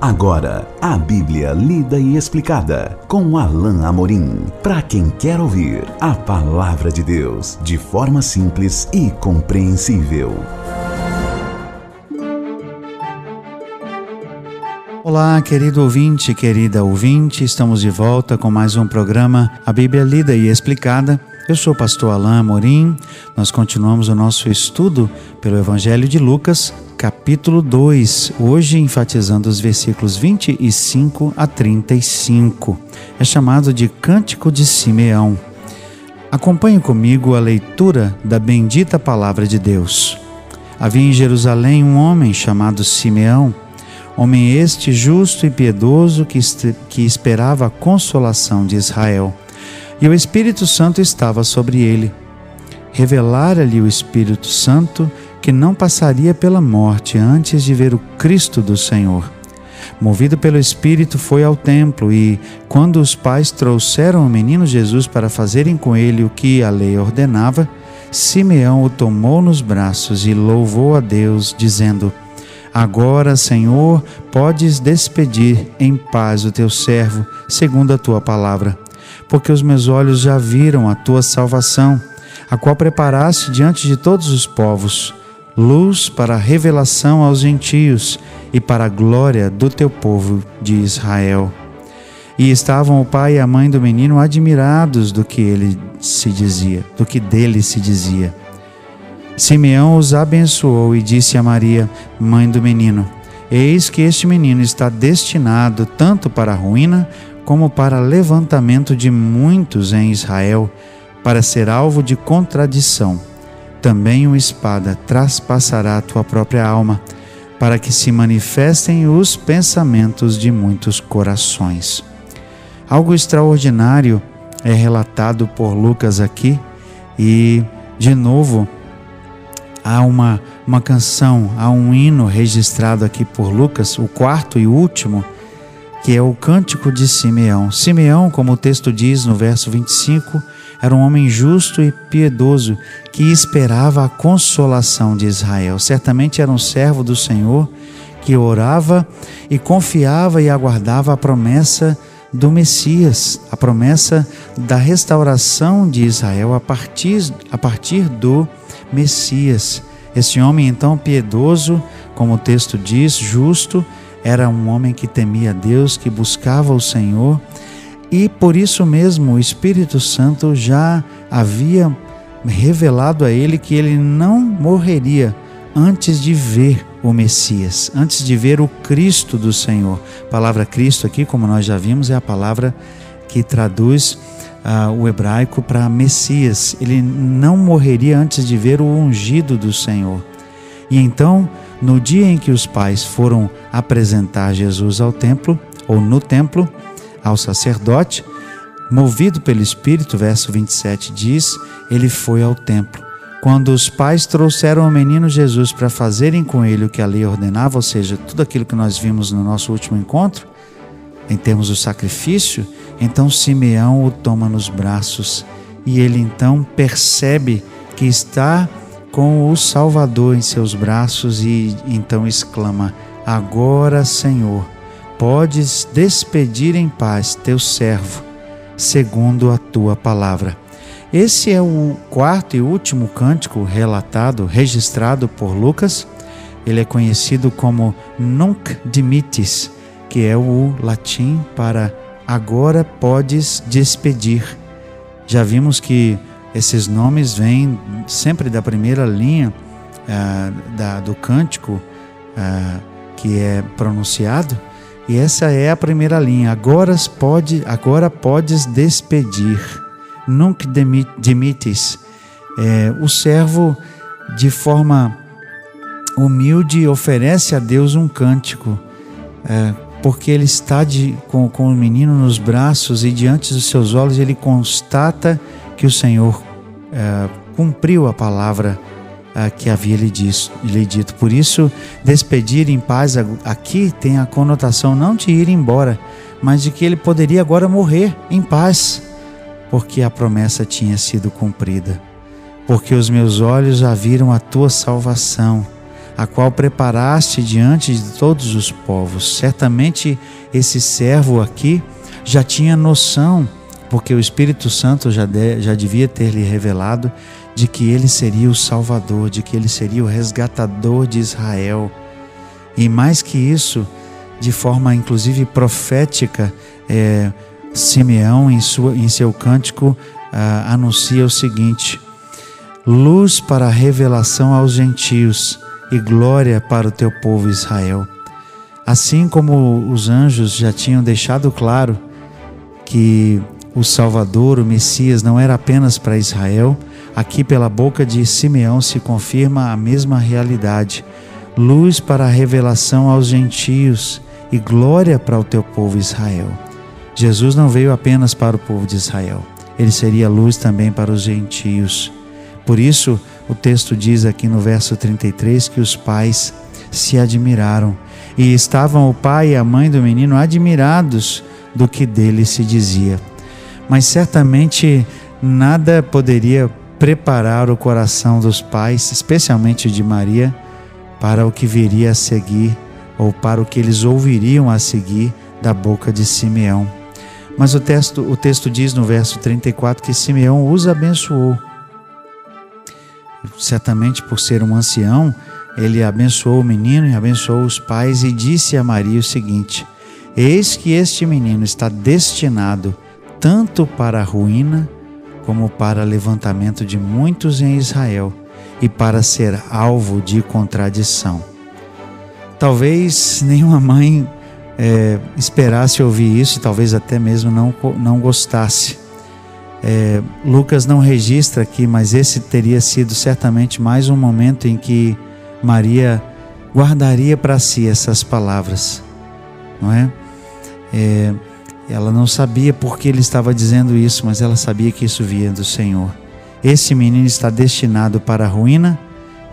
Agora, a Bíblia lida e explicada com Alain Amorim. Para quem quer ouvir a palavra de Deus de forma simples e compreensível. Olá, querido ouvinte, querida ouvinte, estamos de volta com mais um programa A Bíblia Lida e Explicada. Eu sou o pastor Alain Amorim. Nós continuamos o nosso estudo pelo Evangelho de Lucas, capítulo 2, hoje enfatizando os versículos 25 a 35. É chamado de Cântico de Simeão. Acompanhe comigo a leitura da bendita palavra de Deus. Havia em Jerusalém um homem chamado Simeão, homem este justo e piedoso que, que esperava a consolação de Israel. E o Espírito Santo estava sobre ele. Revelara-lhe o Espírito Santo que não passaria pela morte antes de ver o Cristo do Senhor. Movido pelo Espírito, foi ao templo e, quando os pais trouxeram o menino Jesus para fazerem com ele o que a lei ordenava, Simeão o tomou nos braços e louvou a Deus, dizendo: Agora, Senhor, podes despedir em paz o teu servo, segundo a tua palavra, porque os meus olhos já viram a tua salvação, a qual preparaste diante de todos os povos luz para a revelação aos gentios e para a glória do teu povo de Israel. E estavam o pai e a mãe do menino admirados do que ele se dizia, do que dele se dizia. Simeão os abençoou e disse a Maria, mãe do menino: Eis que este menino está destinado tanto para a ruína como para levantamento de muitos em Israel, para ser alvo de contradição também uma espada traspassará a tua própria alma, para que se manifestem os pensamentos de muitos corações. Algo extraordinário é relatado por Lucas aqui, e, de novo, há uma, uma canção, há um hino registrado aqui por Lucas, o quarto e último, que é o Cântico de Simeão. Simeão, como o texto diz no verso 25, era um homem justo e piedoso que esperava a consolação de Israel. Certamente era um servo do Senhor que orava e confiava e aguardava a promessa do Messias, a promessa da restauração de Israel a partir, a partir do Messias. Esse homem então piedoso, como o texto diz, justo, era um homem que temia Deus, que buscava o Senhor e por isso mesmo o Espírito Santo já havia revelado a ele que ele não morreria antes de ver o Messias, antes de ver o Cristo do Senhor. A palavra Cristo aqui, como nós já vimos, é a palavra que traduz uh, o hebraico para Messias. Ele não morreria antes de ver o ungido do Senhor. E então, no dia em que os pais foram apresentar Jesus ao templo, ou no templo, ao sacerdote, movido pelo Espírito, verso 27 diz: ele foi ao templo. Quando os pais trouxeram o menino Jesus para fazerem com ele o que a lei ordenava, ou seja, tudo aquilo que nós vimos no nosso último encontro, em termos do sacrifício, então Simeão o toma nos braços e ele então percebe que está com o Salvador em seus braços e então exclama: Agora, Senhor, podes despedir em paz teu servo, segundo a tua palavra. Esse é o quarto e último cântico relatado, registrado por Lucas. Ele é conhecido como Nunc Dimittis, que é o latim para agora podes despedir. Já vimos que esses nomes vêm sempre da primeira linha uh, da, do cântico uh, que é pronunciado e essa é a primeira linha. Agora, pode, agora podes despedir. Nunc demites. É, o servo, de forma humilde, oferece a Deus um cântico, é, porque ele está de, com, com o menino nos braços e diante dos seus olhos ele constata que o Senhor é, cumpriu a palavra que havia lhe, diz, lhe dito. Por isso, despedir em paz aqui tem a conotação não de ir embora, mas de que ele poderia agora morrer em paz, porque a promessa tinha sido cumprida. Porque os meus olhos já viram a tua salvação, a qual preparaste diante de todos os povos. Certamente esse servo aqui já tinha noção, porque o Espírito Santo já, de, já devia ter lhe revelado, de que ele seria o Salvador, de que ele seria o resgatador de Israel. E mais que isso, de forma inclusive profética, é, Simeão, em, sua, em seu cântico, ah, anuncia o seguinte: luz para a revelação aos gentios e glória para o teu povo Israel. Assim como os anjos já tinham deixado claro que o Salvador, o Messias, não era apenas para Israel, aqui pela boca de Simeão se confirma a mesma realidade. Luz para a revelação aos gentios e glória para o teu povo Israel. Jesus não veio apenas para o povo de Israel, ele seria luz também para os gentios. Por isso, o texto diz aqui no verso 33 que os pais se admiraram e estavam o pai e a mãe do menino admirados do que dele se dizia. Mas certamente nada poderia preparar o coração dos pais, especialmente de Maria, para o que viria a seguir ou para o que eles ouviriam a seguir da boca de Simeão. Mas o texto, o texto diz no verso 34 que Simeão os abençoou certamente por ser um ancião, ele abençoou o menino e abençoou os pais e disse a Maria o seguinte: Eis que este menino está destinado tanto para a ruína como para levantamento de muitos em Israel e para ser alvo de contradição. Talvez nenhuma mãe é, esperasse ouvir isso, talvez até mesmo não, não gostasse é, Lucas não registra aqui, mas esse teria sido certamente mais um momento em que Maria guardaria para si essas palavras, não é? é? Ela não sabia por que ele estava dizendo isso, mas ela sabia que isso vinha do Senhor. Esse menino está destinado para a ruína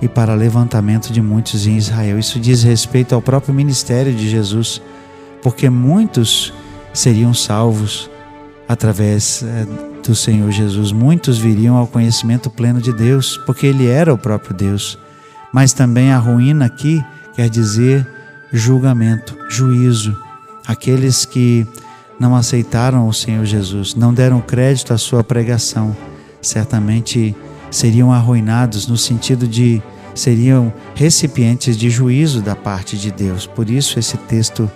e para levantamento de muitos em Israel. Isso diz respeito ao próprio ministério de Jesus, porque muitos seriam salvos através é, do Senhor Jesus, muitos viriam ao conhecimento pleno de Deus, porque Ele era o próprio Deus. Mas também a ruína aqui quer dizer julgamento, juízo. Aqueles que não aceitaram o Senhor Jesus, não deram crédito à sua pregação, certamente seriam arruinados no sentido de seriam recipientes de juízo da parte de Deus. Por isso esse texto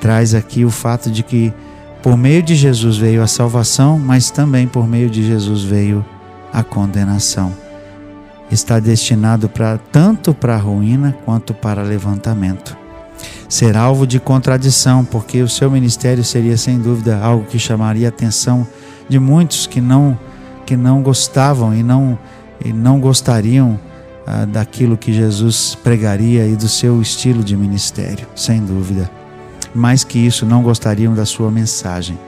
traz aqui o fato de que por meio de Jesus veio a salvação, mas também por meio de Jesus veio a condenação. Está destinado para tanto para a ruína quanto para levantamento. Será alvo de contradição, porque o seu ministério seria sem dúvida algo que chamaria a atenção de muitos que não que não gostavam e não e não gostariam ah, daquilo que Jesus pregaria e do seu estilo de ministério, sem dúvida mais que isso, não gostariam da sua mensagem.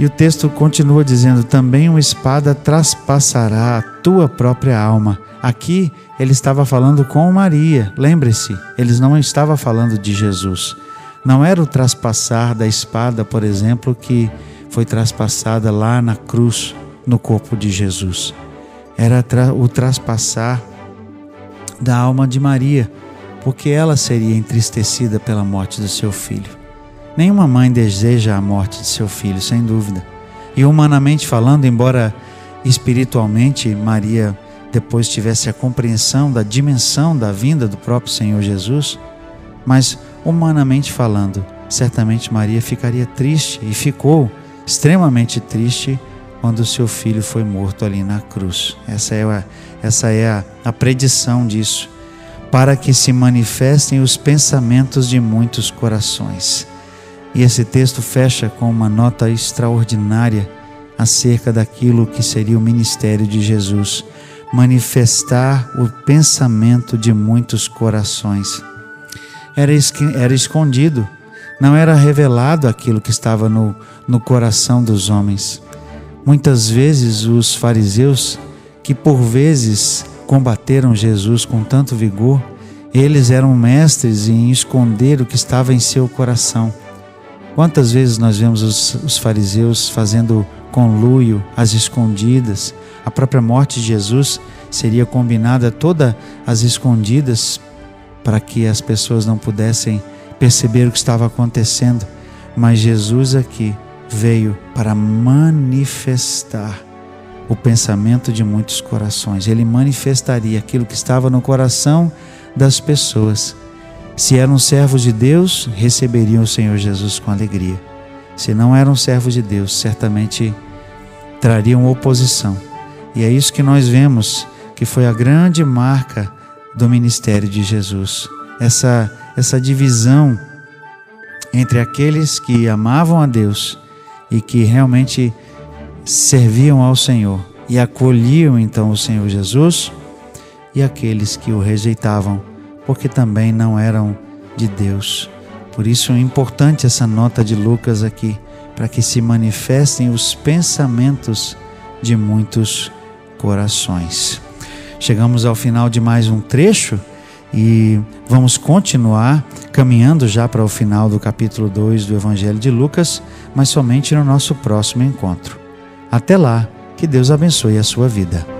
E o texto continua dizendo: também uma espada traspassará a tua própria alma. Aqui ele estava falando com Maria, lembre-se, eles não estavam falando de Jesus. Não era o traspassar da espada, por exemplo, que foi traspassada lá na cruz, no corpo de Jesus. Era o traspassar da alma de Maria porque ela seria entristecida pela morte do seu filho. Nenhuma mãe deseja a morte de seu filho, sem dúvida. E humanamente falando, embora espiritualmente Maria depois tivesse a compreensão da dimensão da vinda do próprio Senhor Jesus, mas humanamente falando, certamente Maria ficaria triste e ficou extremamente triste quando seu filho foi morto ali na cruz. Essa é a, essa é a, a predição disso para que se manifestem os pensamentos de muitos corações. E esse texto fecha com uma nota extraordinária acerca daquilo que seria o ministério de Jesus manifestar o pensamento de muitos corações. Era, era escondido, não era revelado aquilo que estava no, no coração dos homens. Muitas vezes os fariseus, que por vezes combateram Jesus com tanto vigor, eles eram mestres em esconder o que estava em seu coração. Quantas vezes nós vemos os, os fariseus fazendo conluio às escondidas? A própria morte de Jesus seria combinada toda às escondidas para que as pessoas não pudessem perceber o que estava acontecendo, mas Jesus aqui veio para manifestar o pensamento de muitos corações. Ele manifestaria aquilo que estava no coração das pessoas. Se eram servos de Deus, receberiam o Senhor Jesus com alegria. Se não eram servos de Deus, certamente trariam oposição. E é isso que nós vemos que foi a grande marca do ministério de Jesus. Essa essa divisão entre aqueles que amavam a Deus e que realmente serviam ao Senhor e acolhiam então o Senhor Jesus, e aqueles que o rejeitavam, porque também não eram de Deus. Por isso é importante essa nota de Lucas aqui, para que se manifestem os pensamentos de muitos corações. Chegamos ao final de mais um trecho e vamos continuar caminhando já para o final do capítulo 2 do Evangelho de Lucas, mas somente no nosso próximo encontro. Até lá, que Deus abençoe a sua vida.